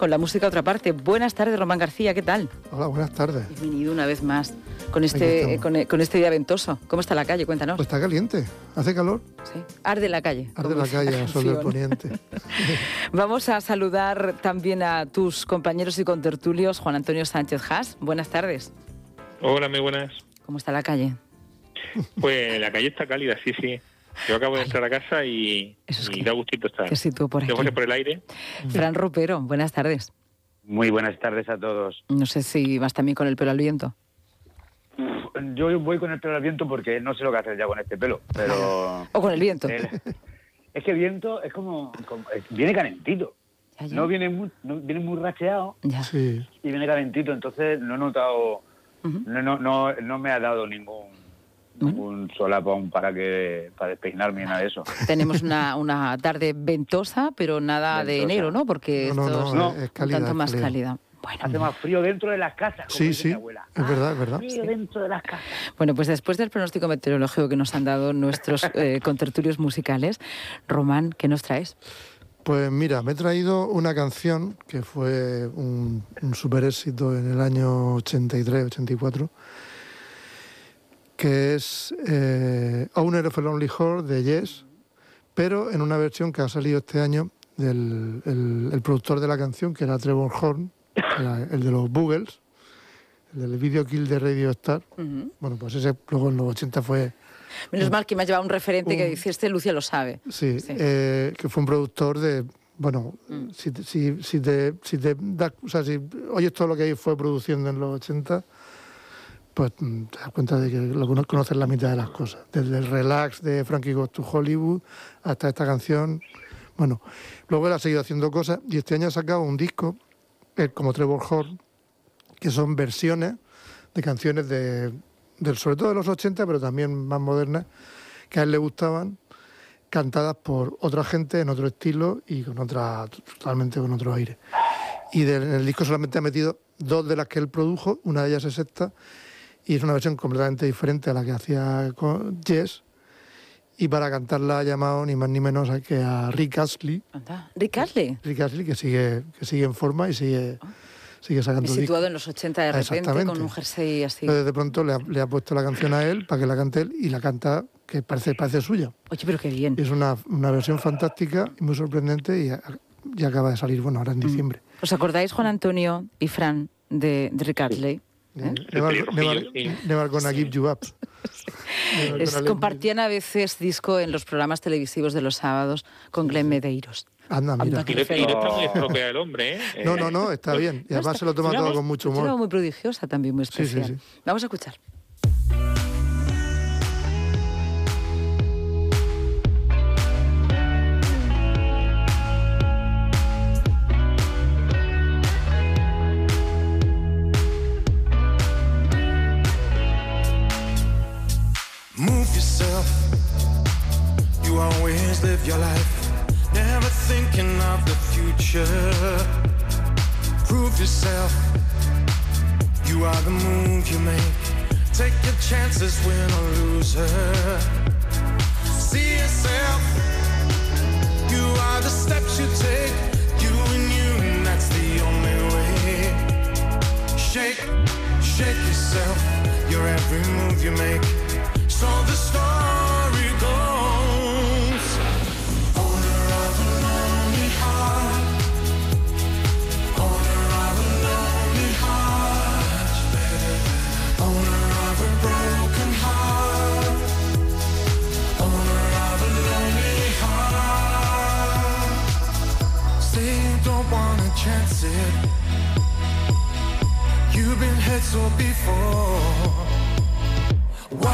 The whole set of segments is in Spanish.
con la música a otra parte. Buenas tardes, Román García, ¿qué tal? Hola, buenas tardes. Bienvenido una vez más con este, con, con, este día ventoso. ¿Cómo está la calle? Cuéntanos. Pues está caliente, hace calor. Sí, arde la calle. Arde la calle, sol del poniente. Vamos a saludar también a tus compañeros y contertulios, Juan Antonio Sánchez Haas. Buenas tardes. Hola, muy buenas. ¿Cómo está la calle? Pues la calle está cálida, sí, sí. Yo acabo de entrar a casa y, da gustito estar. Que si tú por aquí. por el aire. Fran Ropero, buenas tardes. Muy buenas tardes a todos. No sé si vas también con el pelo al viento. Yo voy con el pelo al viento porque no sé lo que hacer ya con este pelo, pero... o con el viento. es que el viento es como... viene calentito. No viene muy, no, viene muy racheado y viene calentito, entonces no he notado... no, no, no, no me ha dado ningún un solapón para que para despeinarme y nada de eso. Tenemos una, una tarde ventosa, pero nada de enero, ¿no? Porque esto es, tanto más cálida. Bueno. Hace más frío dentro de las casas, como sí, sí. mi abuela. Es verdad, es verdad. Frío dentro de las casas. Bueno, pues después del pronóstico meteorológico que nos han dado nuestros eh, contertulios musicales, Román, ¿qué nos traes? Pues mira, me he traído una canción que fue un, un super éxito en el año 83, 84 que es eh, Owner of a Lonely Heart de Yes, pero en una versión que ha salido este año del el, productor de la canción, que era Trevor Horn, el de los Boogles, el del video kill de Radio Star. Bueno, pues ese luego en los 80 fue... Menos mal que me ha llevado un referente que dijiste, Lucia lo sabe. Sí, eh, que fue un productor de... Bueno, mm. si, si, si, te, si te das... O sea, si oyes todo lo que ahí fue produciendo en los 80 pues mm, te das cuenta de que lo conoces la mitad de las cosas. Desde el relax de Frankie Goes to Hollywood hasta esta canción. Bueno, luego él ha seguido haciendo cosas y este año ha sacado un disco, como Trevor Horn, que son versiones de canciones de, del, sobre todo de los 80, pero también más modernas, que a él le gustaban, cantadas por otra gente en otro estilo y con otra, totalmente con otro aire. Y en el disco solamente ha metido dos de las que él produjo, una de ellas es esta, y es una versión completamente diferente a la que hacía con Jess. Y para cantarla ha llamado ni más ni menos que a Rick Astley. ¿Rick Astley? Rick Astley, que sigue, que sigue en forma y sigue, ah. sigue sacando y situado en los 80 de repente con un jersey así. Entonces de pronto le ha, le ha, puesto la canción a él para que la cante él y la canta que parece, parece suya. Oye, pero qué bien. es una, una versión fantástica y muy sorprendente y ya, acaba de salir, bueno, ahora en mm. diciembre. ¿Os acordáis, Juan Antonio y Fran, de, de Rick Astley? ¿Eh? Never, gonna give you up. compartían a veces disco en los programas televisivos de los sábados con Glenn Medeiros. Anda, mira. Y no, está muy estropea el hombre, ¿eh? No, no, no, está bien. Y además se lo toma todo con mucho humor. muy prodigiosa también, muy especial. Vamos a escuchar. Live your life, never thinking of the future. Prove yourself, you are the move you make. Take your chances, win or loser. See yourself, you are the steps you take. You and you, and that's the only way. Shake, shake yourself, your every move you make. So the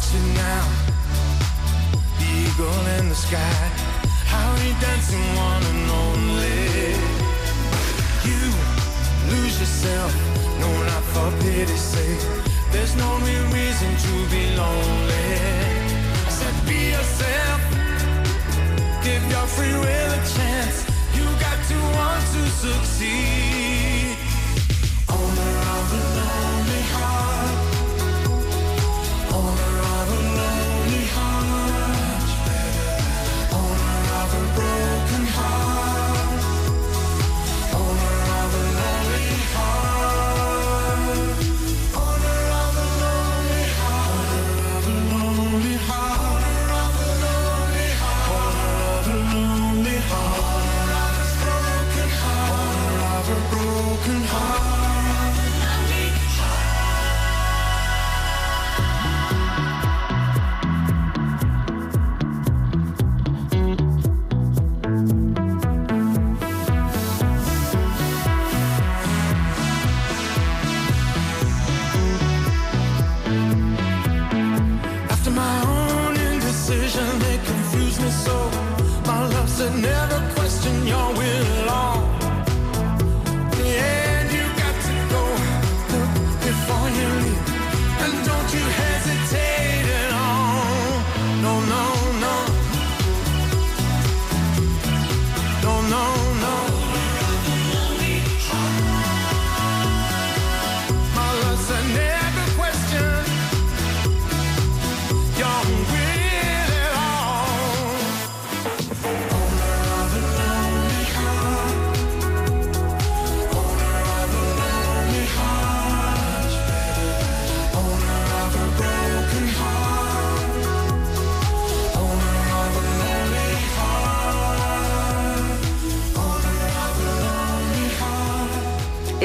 Watch it now. The eagle in the sky. How he dancing one and only. You lose yourself. No, not for pity's sake. There's no real reason to be lonely. I said, be yourself. Give your free will a chance You got to want to succeed.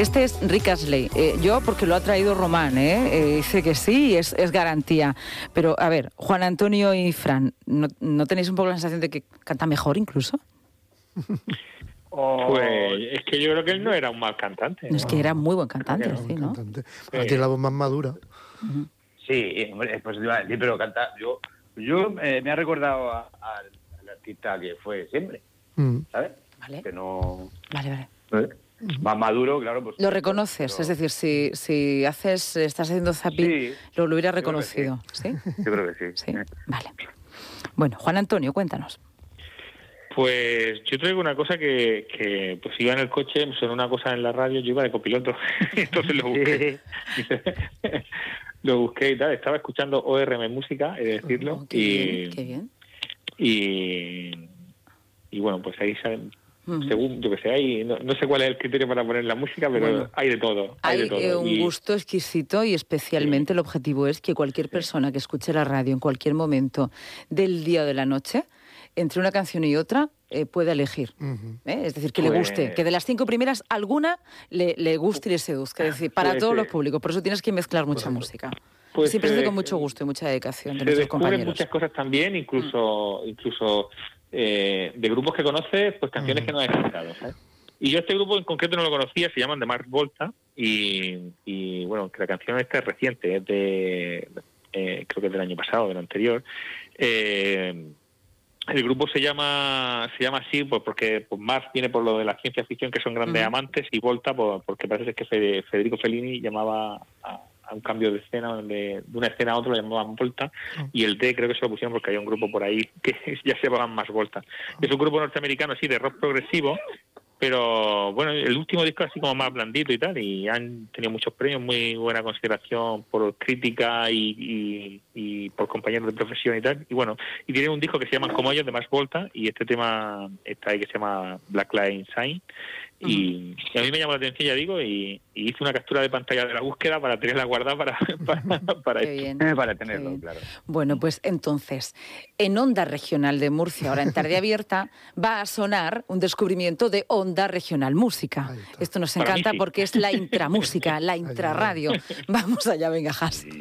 Este es Rick Astley. Eh, yo, porque lo ha traído Román, ¿eh? eh dice que sí, es, es, garantía. Pero, a ver, Juan Antonio y Fran, ¿no, tenéis un poco la sensación de que canta mejor incluso? Pues es que yo creo que él no era un mal cantante. Es que era muy buen cantante, sí, ¿no? Tiene la voz más madura. Sí, hombre, pues sí, pero canta. Yo, yo eh, me ha recordado al artista que fue siempre, mm. ¿sabes? Vale. Que no. Vale, vale. Más maduro, claro. Pues, lo reconoces, es decir, si, si haces, estás haciendo zapping, lo, lo hubiera reconocido, sí. Yo creo que sí. Sí, vale. Bueno, Juan Antonio, cuéntanos. Pues yo traigo una cosa que, que pues iba en el coche, me sonó una cosa en la radio, yo iba de copiloto, entonces lo busqué. lo busqué y tal, estaba escuchando ORM Música, he de decirlo. Oh, y, qué bien. Y, y bueno, pues ahí salen según yo que sé, hay, no, sé cuál es el criterio para poner la música, pero hay de todo. Hay, eh, un gusto exquisito y especialmente el objetivo es que cualquier persona que escuche la radio en cualquier momento del día o de la noche, entre una canción y otra, eh, pueda elegir. ¿eh? Es decir, que le guste, pues que de las cinco primeras alguna le, le guste y le seduzca. Es decir, para todos los públicos. Por eso tienes que mezclar mucha música. Pues Siempre se hace con mucho gusto y mucha dedicación de nuestros compañeros. muchas cosas también, incluso, incluso eh, de grupos que conoces, pues canciones que no has escuchado. Y yo este grupo en concreto no lo conocía, se llaman The Mark Volta y, bueno, que la canción esta es reciente, es de, eh, creo que es del año pasado, del anterior. Eh, el grupo se llama se llama así pues porque pues Mars viene por lo de la ciencia ficción que son grandes amantes y Volta pues, porque parece que Federico Fellini llamaba a, a un cambio de escena, de, una escena a otra lo llamaban Volta, ah. y el D creo que se lo pusieron porque hay un grupo por ahí que ya se llamaban más Volta. Ah. Es un grupo norteamericano, así, de rock progresivo, pero bueno, el último disco así como más blandito y tal, y han tenido muchos premios, muy buena consideración por crítica y, y, por compañeros de profesión y tal, y bueno, y tienen un disco que se llama Como ellos, de más Volta, y este tema está ahí que se llama Black Line Sign, y, a mí me llamó la atención, ya digo, y, hice una captura de pantalla de la búsqueda para tenerla guardada para, para, para, tenerlo, claro. Bueno, pues entonces, en Onda Regional de Murcia, ahora en Tarde Abierta, va a sonar un descubrimiento de Onda Regional Música. Esto nos encanta porque es la intramúsica, la intrarradio. Vamos allá, venga, Has.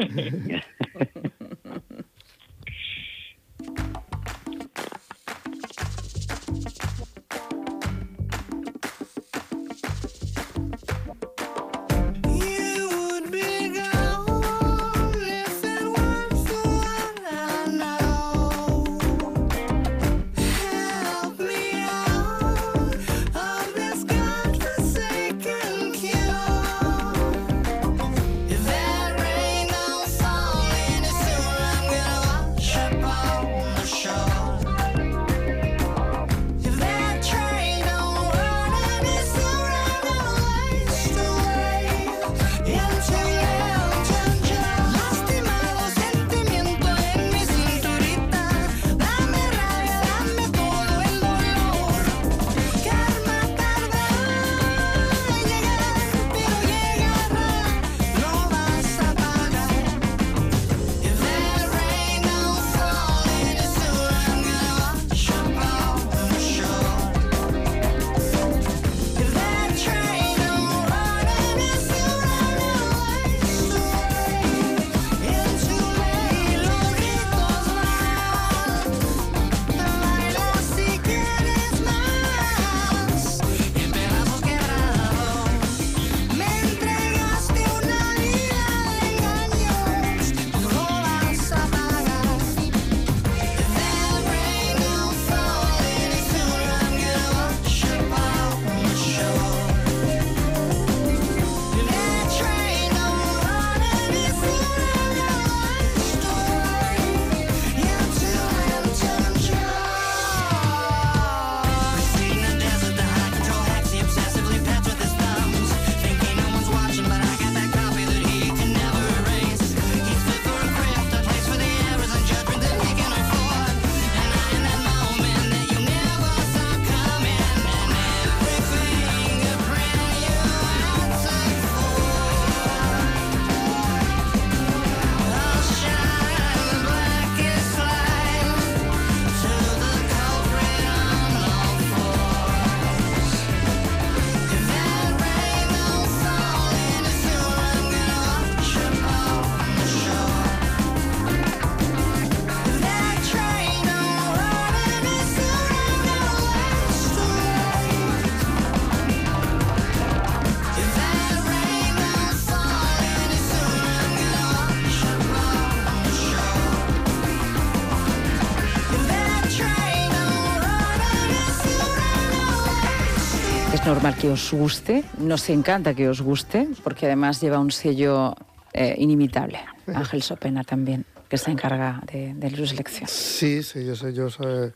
que os guste, nos encanta que os guste, porque además lleva un sello eh, inimitable. Ángel Sopena también, que se encarga de, de su selección. Sí, sí, yo sé, yo sé.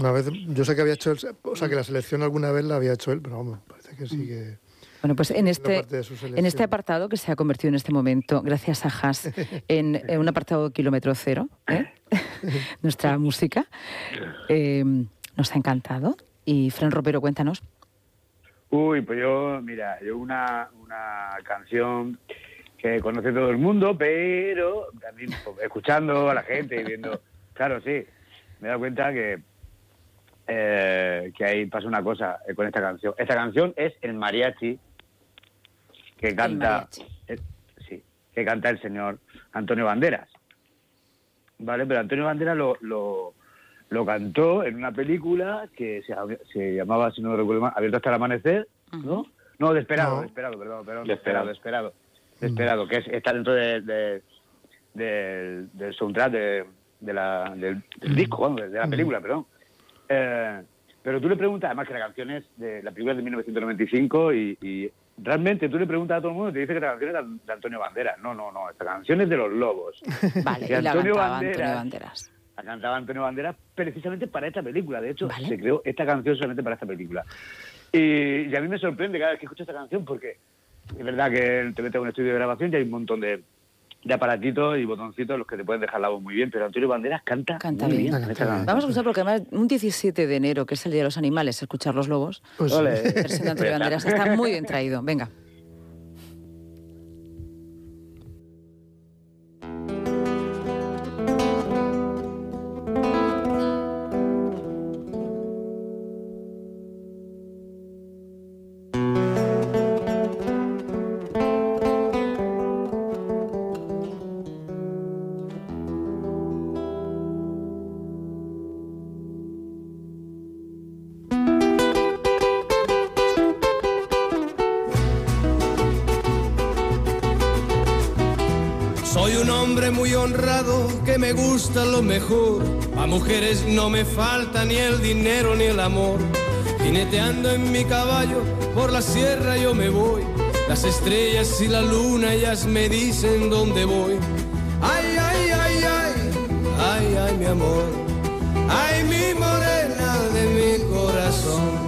Una vez, yo sé que había hecho, o sea, que la selección alguna vez la había hecho él, pero vamos, parece que sí que. Bueno, pues en este, en este apartado que se ha convertido en este momento, gracias a Haas, en, un apartado kilómetro cero, ¿eh? nuestra música, eh, nos ha encantado. Y Fran Ropero, cuéntanos. Uy, pues yo, mira, yo una, una canción que conoce todo el mundo, pero también pues, escuchando a la gente y viendo, claro, sí, me he dado cuenta que eh, que ahí pasa una cosa con esta canción. Esta canción es el mariachi que canta, eh, sí, que canta el señor Antonio Banderas. Vale, pero Antonio Banderas lo, lo, lo cantó en una película que se, se, llamaba, si no recuerdo mal, Abierto hasta el amanecer, ¿no? No, Desperado, Desperado, perdón, perdón, Desperado, Desperado, Desperado, que es, está dentro de, del soundtrack de, de la, del, disco, de la película, perdón. Eh, pero tú le preguntas, además que la canción es de la película de 1995 y Realmente tú le preguntas a todo el mundo y te dice que la canción es de Antonio Banderas. No, no, no, esta canción es de los Lobos. Vale, y, Antonio, Banderas, La cantaba Antonio Banderas precisamente para esta película. De hecho, se creó esta canción solamente para esta película. Y, a mí me sorprende cada vez que escucho esta canción porque es verdad que te metes en un estudio de grabación y hay un montón de, de aparatitos y botoncitos los que te pueden dejar la voz muy bien, pero Antonio Banderas canta, canta muy bien. Vamos a escuchar porque además un 17 de enero, que es el Día de los Animales, escuchar los lobos, pues, Antonio Banderas está muy bien traído. Venga. Me gusta lo mejor. A mujeres no me falta ni el dinero ni el amor. Jineteando en mi caballo por la sierra yo me voy. Las estrellas y la luna ellas me dicen dónde voy. Ay, ay, ay, ay, ay, ay, mi amor. Ay, mi morena de mi corazón.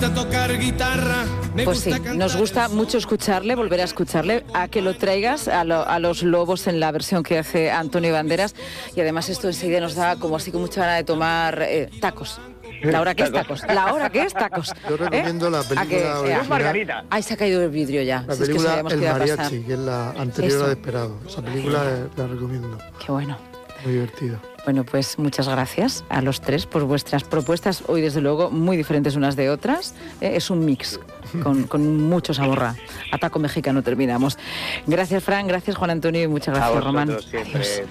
Gusta tocar guitarra. pues sí, nos gusta mucho escucharle, volver a escucharle, a que lo traigas a, los lobos en la versión que hace Antonio Banderas. Y además esto enseguida nos da como así con mucha ganas de tomar eh, tacos. La hora que es tacos. La hora que es tacos. Yo recomiendo la película. Margarita. Ay, se ha caído el vidrio ya. La película El Mariachi, que es la anterior a Desperado. Esa película la recomiendo. Qué bueno. Muy divertido. Bueno, pues muchas gracias a los tres por vuestras propuestas, hoy desde luego muy diferentes unas de otras. Eh, es un mix con, con mucho sabor a taco mexicano terminamos. Gracias, Fran, gracias, Juan Antonio, y muchas gracias, Román.